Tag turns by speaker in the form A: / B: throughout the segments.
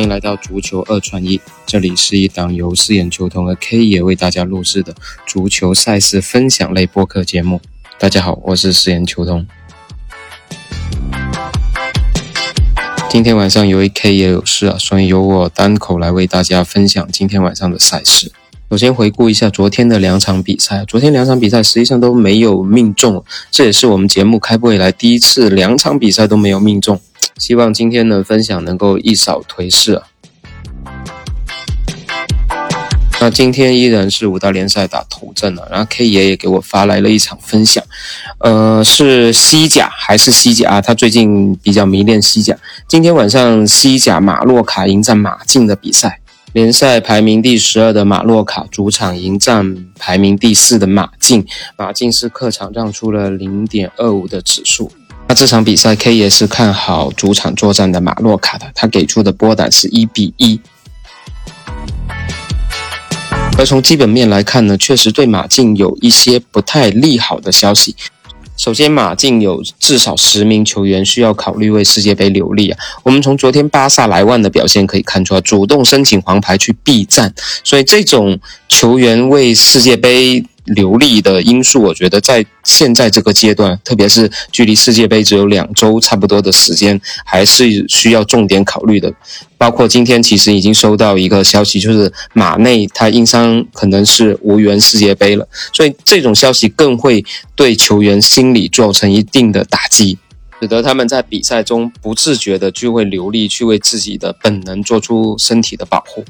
A: 欢迎来到足球二串一，这里是一档由四眼球童和 K 爷为大家录制的足球赛事分享类播客节目。大家好，我是四眼球童。今天晚上由于 K 爷有事啊，所以由我单口来为大家分享今天晚上的赛事。首先回顾一下昨天的两场比赛，昨天两场比赛实际上都没有命中，这也是我们节目开播以来第一次两场比赛都没有命中。希望今天的分享能够一扫颓势！那今天依然是五大联赛打头阵了，然后 K 爷也给我发来了一场分享，呃，是西甲还是西甲啊？他最近比较迷恋西甲。今天晚上西甲马洛卡迎战马竞的比赛，联赛排名第十二的马洛卡主场迎战排名第四的马竞，马竞是客场让出了零点二五的指数。那这场比赛，K 也是看好主场作战的马洛卡的，他给出的波胆是一比一。而从基本面来看呢，确实对马竞有一些不太利好的消息。首先，马竞有至少十名球员需要考虑为世界杯留力啊。我们从昨天巴萨莱万的表现可以看出啊，主动申请黄牌去避战，所以这种球员为世界杯。流利的因素，我觉得在现在这个阶段，特别是距离世界杯只有两周差不多的时间，还是需要重点考虑的。包括今天其实已经收到一个消息，就是马内他因伤可能是无缘世界杯了，所以这种消息更会对球员心理造成一定的打击。使得他们在比赛中不自觉的就会流力去为自己的本能做出身体的保护。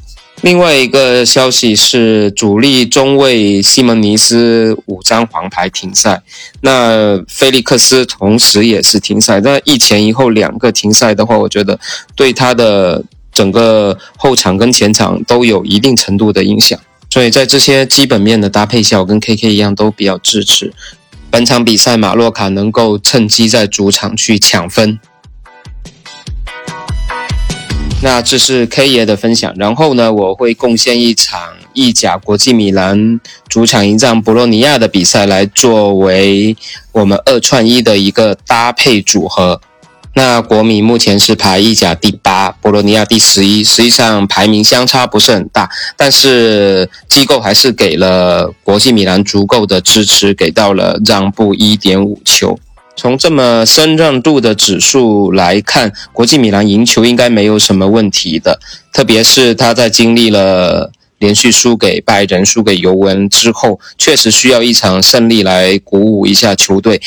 A: 另外一个消息是，主力中卫西蒙尼斯五张黄牌停赛，那菲利克斯同时也是停赛。那一前一后两个停赛的话，我觉得对他的整个后场跟前场都有一定程度的影响。所以在这些基本面的搭配下，我跟 KK 一样都比较支持。本场比赛，马洛卡能够趁机在主场去抢分。那这是 K 爷的分享，然后呢，我会贡献一场意甲国际米兰主场迎战博洛尼亚的比赛，来作为我们二串一的一个搭配组合。那国米目前是排意甲第八，博洛尼亚第十一，实际上排名相差不是很大，但是机构还是给了国际米兰足够的支持，给到了让步一点五球。从这么深让度的指数来看，国际米兰赢球应该没有什么问题的，特别是他在经历了连续输给拜仁、输给尤文之后，确实需要一场胜利来鼓舞一下球队。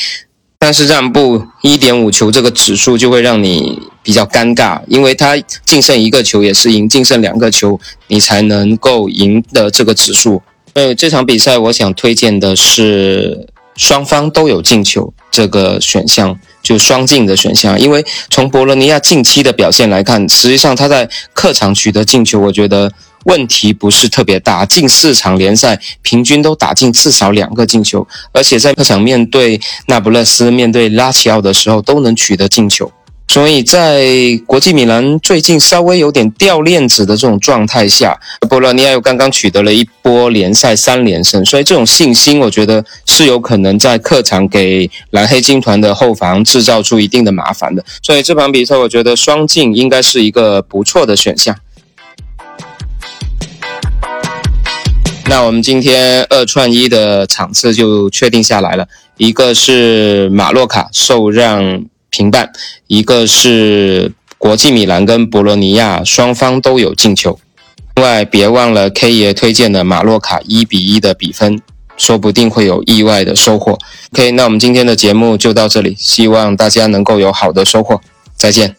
A: 但是让步一点五球这个指数就会让你比较尴尬，因为他净胜一个球也是赢，净胜两个球你才能够赢的这个指数。呃，这场比赛我想推荐的是双方都有进球这个选项，就双进的选项。因为从博洛尼亚近期的表现来看，实际上他在客场取得进球，我觉得。问题不是特别大，近四场联赛平均都打进至少两个进球，而且在客场面对那不勒斯、面对拉齐奥的时候都能取得进球。所以在国际米兰最近稍微有点掉链子的这种状态下，博洛尼亚又刚刚取得了一波联赛三连胜，所以这种信心我觉得是有可能在客场给蓝黑军团的后防制造出一定的麻烦的。所以这场比赛我觉得双进应该是一个不错的选项。那我们今天二串一的场次就确定下来了，一个是马洛卡受让平半，一个是国际米兰跟博洛尼亚双方都有进球。另外，别忘了 K 爷推荐的马洛卡一比一的比分，说不定会有意外的收获。OK，那我们今天的节目就到这里，希望大家能够有好的收获，再见。